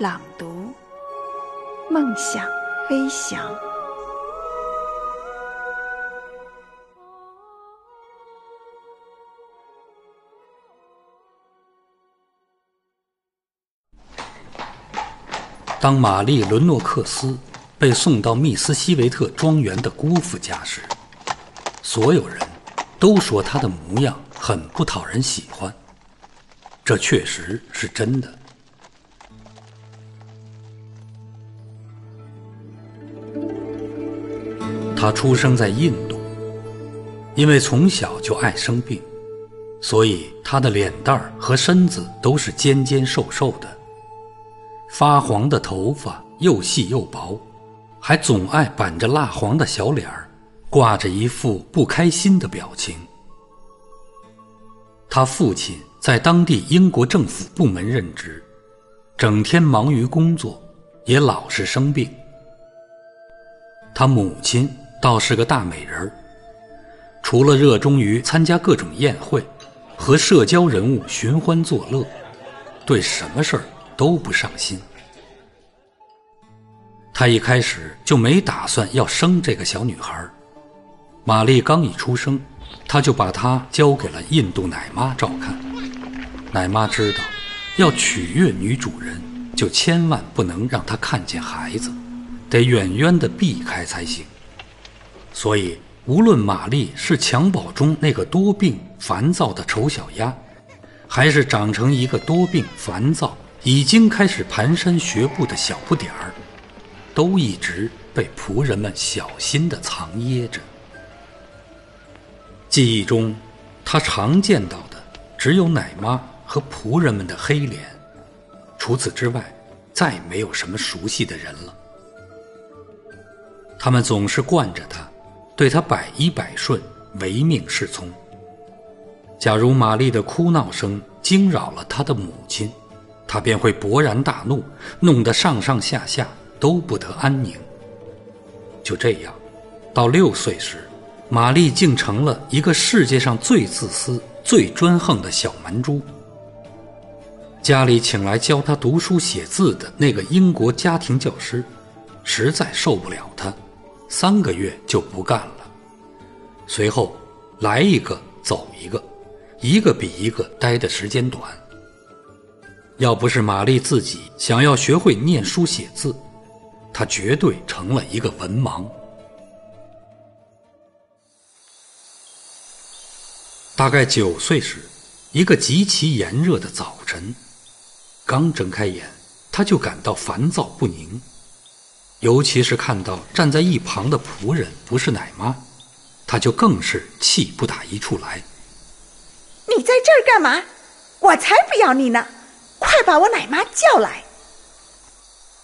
朗读，梦想飞翔。当玛丽·伦诺克斯被送到密斯西维特庄园的姑父家时，所有人都说她的模样很不讨人喜欢。这确实是真的。他出生在印度，因为从小就爱生病，所以他的脸蛋儿和身子都是尖尖瘦瘦的，发黄的头发又细又薄，还总爱板着蜡黄的小脸儿，挂着一副不开心的表情。他父亲在当地英国政府部门任职，整天忙于工作，也老是生病。他母亲。倒是个大美人儿，除了热衷于参加各种宴会，和社交人物寻欢作乐，对什么事儿都不上心。他一开始就没打算要生这个小女孩儿。玛丽刚一出生，他就把她交给了印度奶妈照看。奶妈知道，要取悦女主人，就千万不能让她看见孩子，得远远的避开才行。所以，无论玛丽是襁褓中那个多病烦躁的丑小鸭，还是长成一个多病烦躁、已经开始蹒跚学步的小不点儿，都一直被仆人们小心地藏掖着。记忆中，他常见到的只有奶妈和仆人们的黑脸，除此之外，再没有什么熟悉的人了。他们总是惯着他。对他百依百顺，唯命是从。假如玛丽的哭闹声惊扰了他的母亲，他便会勃然大怒，弄得上上下下都不得安宁。就这样，到六岁时，玛丽竟成了一个世界上最自私、最专横的小蛮猪。家里请来教他读书写字的那个英国家庭教师，实在受不了他。三个月就不干了，随后来一个走一个，一个比一个待的时间短。要不是玛丽自己想要学会念书写字，她绝对成了一个文盲。大概九岁时，一个极其炎热的早晨，刚睁开眼，他就感到烦躁不宁。尤其是看到站在一旁的仆人不是奶妈，他就更是气不打一处来。你在这儿干嘛？我才不要你呢！快把我奶妈叫来。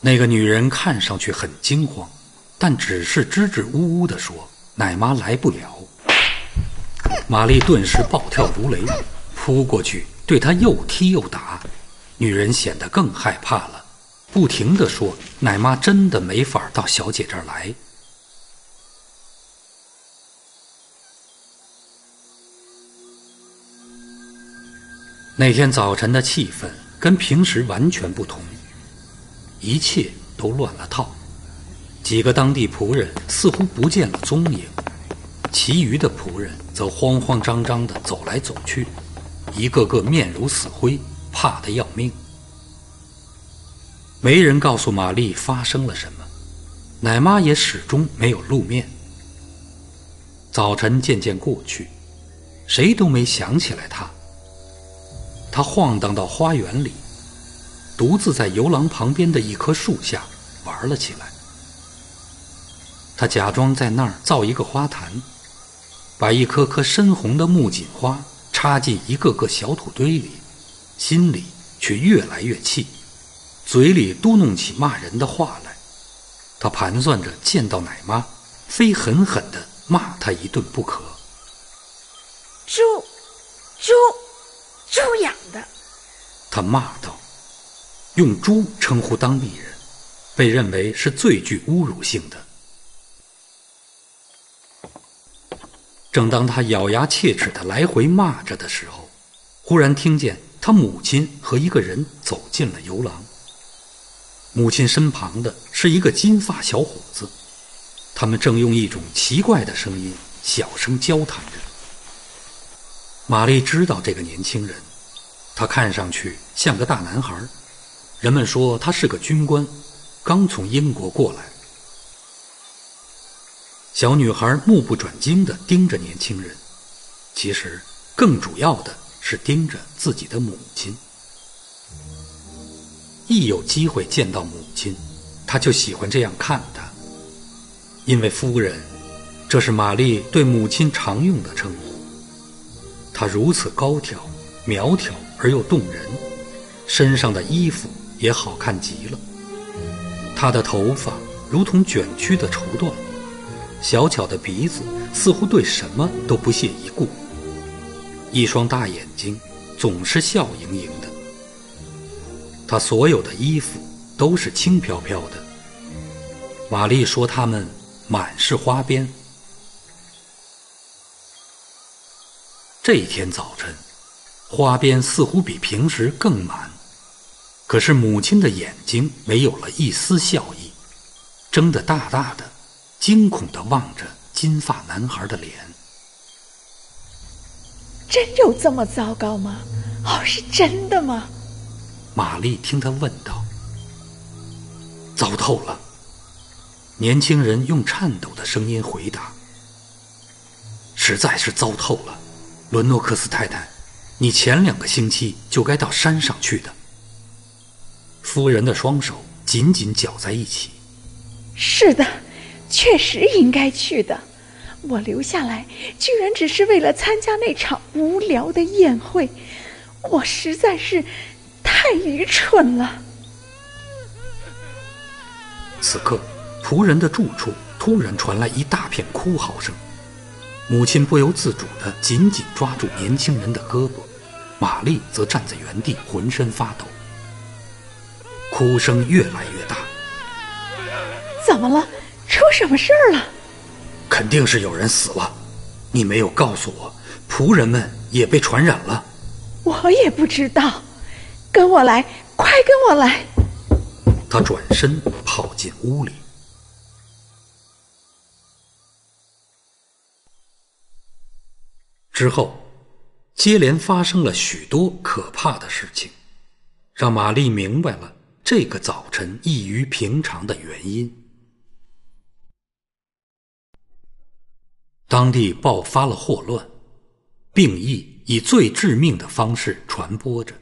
那个女人看上去很惊慌，但只是支支吾吾地说：“奶妈来不了。”玛丽顿时暴跳如雷，扑过去对她又踢又打。女人显得更害怕了。不停地说：“奶妈真的没法到小姐这儿来。”那天早晨的气氛跟平时完全不同，一切都乱了套。几个当地仆人似乎不见了踪影，其余的仆人则慌慌张张地走来走去，一个个面如死灰，怕得要命。没人告诉玛丽发生了什么，奶妈也始终没有露面。早晨渐渐过去，谁都没想起来她。她晃荡到花园里，独自在游廊旁边的一棵树下玩了起来。她假装在那儿造一个花坛，把一颗颗深红的木槿花插进一个个小土堆里，心里却越来越气。嘴里嘟哝起骂人的话来。他盘算着见到奶妈，非狠狠地骂他一顿不可。猪，猪，猪养的！他骂道：“用猪称呼当地人，被认为是最具侮辱性的。”正当他咬牙切齿的来回骂着的时候，忽然听见他母亲和一个人走进了游廊。母亲身旁的是一个金发小伙子，他们正用一种奇怪的声音小声交谈着。玛丽知道这个年轻人，他看上去像个大男孩，人们说他是个军官，刚从英国过来。小女孩目不转睛地盯着年轻人，其实更主要的是盯着自己的母亲。一有机会见到母亲，她就喜欢这样看她，因为夫人，这是玛丽对母亲常用的称呼。她如此高挑、苗条而又动人，身上的衣服也好看极了。她的头发如同卷曲的绸缎。小巧的鼻子似乎对什么都不屑一顾，一双大眼睛总是笑盈盈的。他所有的衣服都是轻飘飘的。玛丽说他们满是花边。这一天早晨，花边似乎比平时更满，可是母亲的眼睛没有了一丝笑意，睁得大大的。惊恐地望着金发男孩的脸，真有这么糟糕吗？哦，是真的吗？玛丽听他问道。糟透了！年轻人用颤抖的声音回答：“实在是糟透了，伦诺克斯太太，你前两个星期就该到山上去的。”夫人的双手紧紧绞在一起。是的。确实应该去的，我留下来居然只是为了参加那场无聊的宴会，我实在是太愚蠢了。此刻，仆人的住处突然传来一大片哭嚎声，母亲不由自主地紧紧抓住年轻人的胳膊，玛丽则站在原地浑身发抖。哭声越来越大，怎么了？出什么事儿了？肯定是有人死了，你没有告诉我，仆人们也被传染了。我也不知道，跟我来，快跟我来！他转身跑进屋里。之后，接连发生了许多可怕的事情，让玛丽明白了这个早晨异于平常的原因。当地爆发了霍乱，病疫以最致命的方式传播着，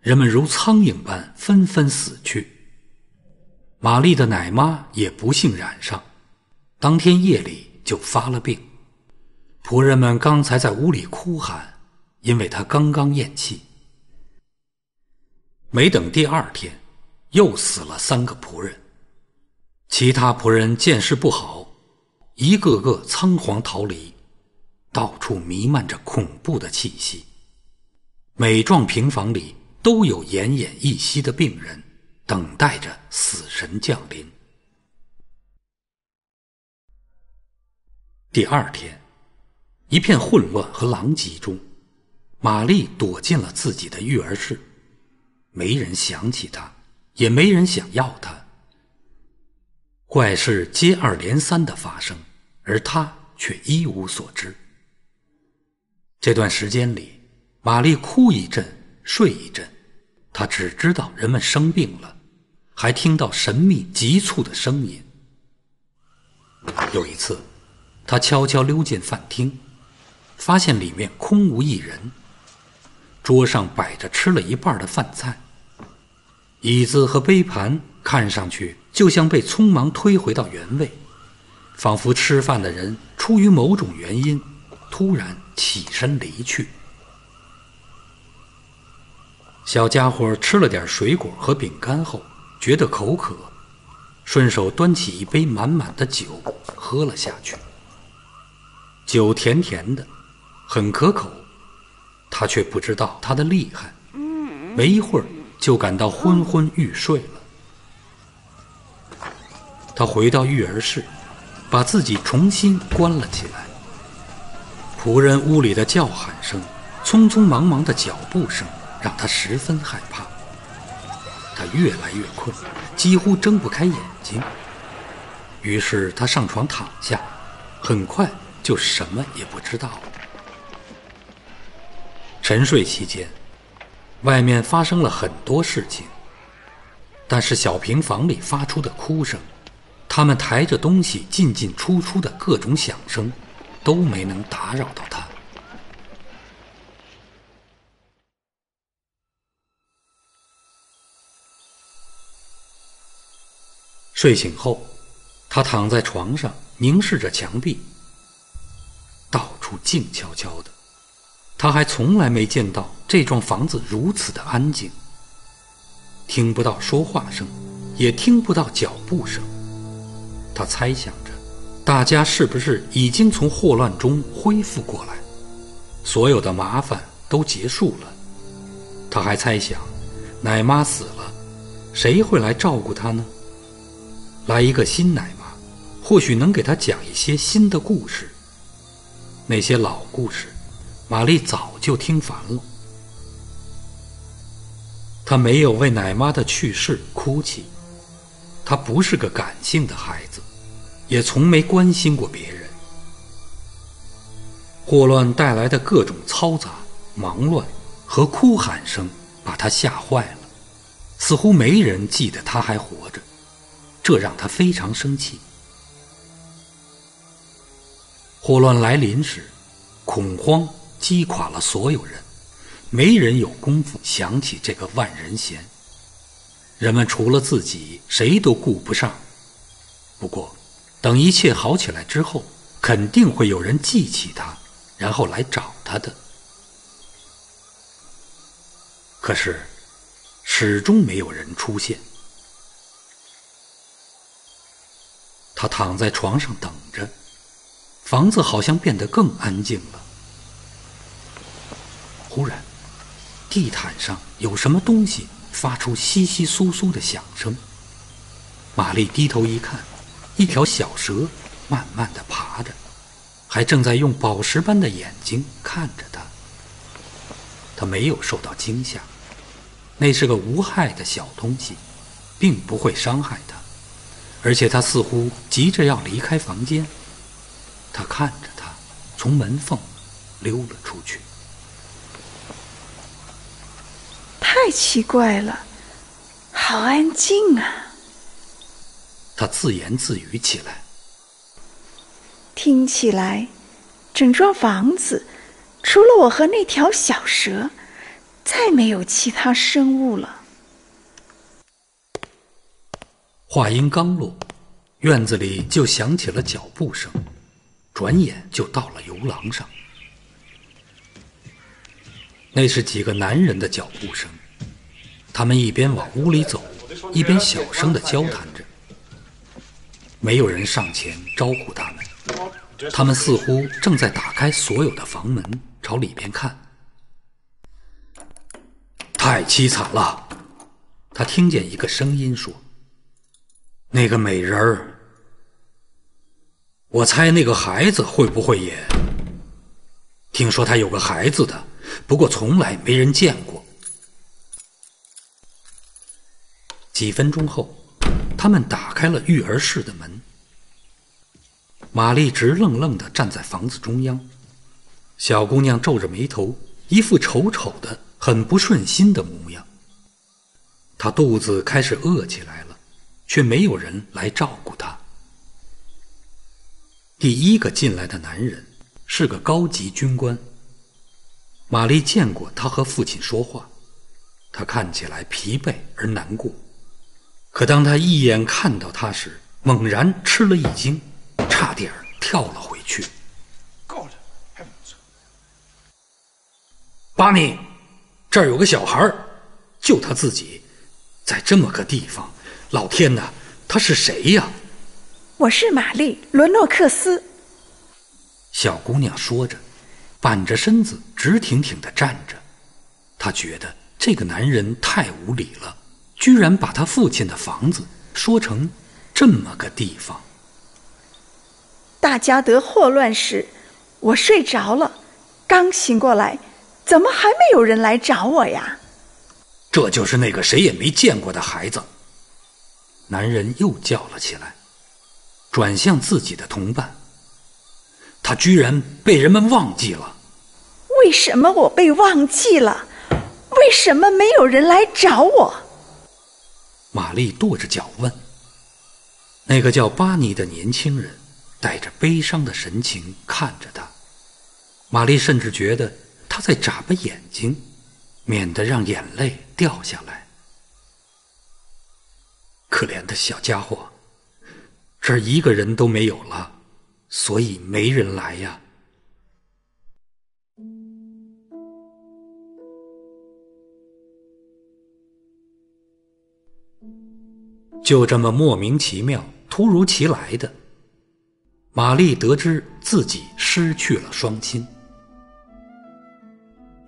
人们如苍蝇般纷纷死去。玛丽的奶妈也不幸染上，当天夜里就发了病。仆人们刚才在屋里哭喊，因为她刚刚咽气。没等第二天，又死了三个仆人，其他仆人见势不好。一个个仓皇逃离，到处弥漫着恐怖的气息。每幢平房里都有奄奄一息的病人，等待着死神降临。第二天，一片混乱和狼藉中，玛丽躲进了自己的育儿室，没人想起她，也没人想要她。怪事接二连三的发生。而他却一无所知。这段时间里，玛丽哭一阵，睡一阵，他只知道人们生病了，还听到神秘急促的声音。有一次，他悄悄溜进饭厅，发现里面空无一人，桌上摆着吃了一半的饭菜，椅子和杯盘看上去就像被匆忙推回到原位。仿佛吃饭的人出于某种原因，突然起身离去。小家伙吃了点水果和饼干后，觉得口渴，顺手端起一杯满满的酒喝了下去。酒甜甜的，很可口，他却不知道它的厉害，没一会儿就感到昏昏欲睡了。他回到育儿室，把自己重新关了起来。仆人屋里的叫喊声，匆匆忙忙的脚步声，让他十分害怕。他越来越困，几乎睁不开眼睛。于是他上床躺下，很快就什么也不知道了。沉睡期间，外面发生了很多事情，但是小平房里发出的哭声。他们抬着东西进进出出的各种响声，都没能打扰到他。睡醒后，他躺在床上，凝视着墙壁，到处静悄悄的。他还从来没见到这幢房子如此的安静，听不到说话声，也听不到脚步声。他猜想着，大家是不是已经从霍乱中恢复过来，所有的麻烦都结束了。他还猜想，奶妈死了，谁会来照顾她呢？来一个新奶妈，或许能给他讲一些新的故事。那些老故事，玛丽早就听烦了。他没有为奶妈的去世哭泣，他不是个感性的孩子。也从没关心过别人。霍乱带来的各种嘈杂、忙乱和哭喊声把他吓坏了，似乎没人记得他还活着，这让他非常生气。霍乱来临时，恐慌击垮了所有人，没人有功夫想起这个万人嫌。人们除了自己，谁都顾不上。不过。等一切好起来之后，肯定会有人记起他，然后来找他的。可是，始终没有人出现。他躺在床上等着，房子好像变得更安静了。忽然，地毯上有什么东西发出窸窸窣窣的响声。玛丽低头一看。一条小蛇慢慢的爬着，还正在用宝石般的眼睛看着他。他没有受到惊吓，那是个无害的小东西，并不会伤害他，而且他似乎急着要离开房间。他看着他从门缝溜了出去。太奇怪了，好安静啊！他自言自语起来，听起来，整幢房子除了我和那条小蛇，再没有其他生物了。话音刚落，院子里就响起了脚步声，转眼就到了游廊上。那是几个男人的脚步声，他们一边往屋里走，一边小声的交谈着。没有人上前招呼他们，他们似乎正在打开所有的房门，朝里边看。太凄惨了，他听见一个声音说：“那个美人儿，我猜那个孩子会不会也？听说他有个孩子的，不过从来没人见过。”几分钟后。他们打开了育儿室的门，玛丽直愣愣的站在房子中央，小姑娘皱着眉头，一副丑丑的、很不顺心的模样。她肚子开始饿起来，却没有人来照顾他。第一个进来的男人是个高级军官。玛丽见过他和父亲说话，他看起来疲惫而难过。可当他一眼看到他时，猛然吃了一惊，差点跳了回去。巴尼，这儿有个小孩，就他自己，在这么个地方，老天哪，他是谁呀？我是玛丽·伦诺克斯。小姑娘说着，板着身子直挺挺地站着。她觉得这个男人太无理了，居然把他父亲的房子说成这么个地方。大家得霍乱时，我睡着了，刚醒过来，怎么还没有人来找我呀？这就是那个谁也没见过的孩子。男人又叫了起来，转向自己的同伴。他居然被人们忘记了。为什么我被忘记了？为什么没有人来找我？玛丽跺着脚问。那个叫巴尼的年轻人带着悲伤的神情看着他。玛丽甚至觉得他在眨巴眼睛，免得让眼泪掉下来。可怜的小家伙，这儿一个人都没有了。所以没人来呀。就这么莫名其妙、突如其来的，玛丽得知自己失去了双亲。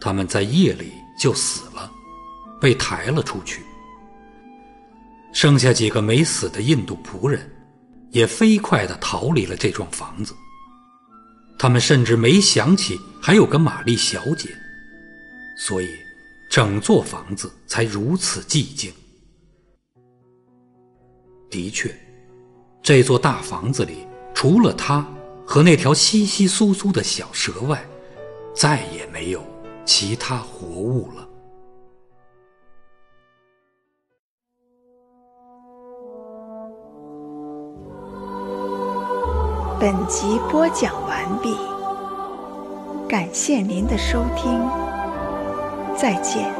他们在夜里就死了，被抬了出去。剩下几个没死的印度仆人。也飞快地逃离了这幢房子。他们甚至没想起还有个玛丽小姐，所以整座房子才如此寂静。的确，这座大房子里除了他和那条稀稀疏疏的小蛇外，再也没有其他活物了。本集播讲完毕，感谢您的收听，再见。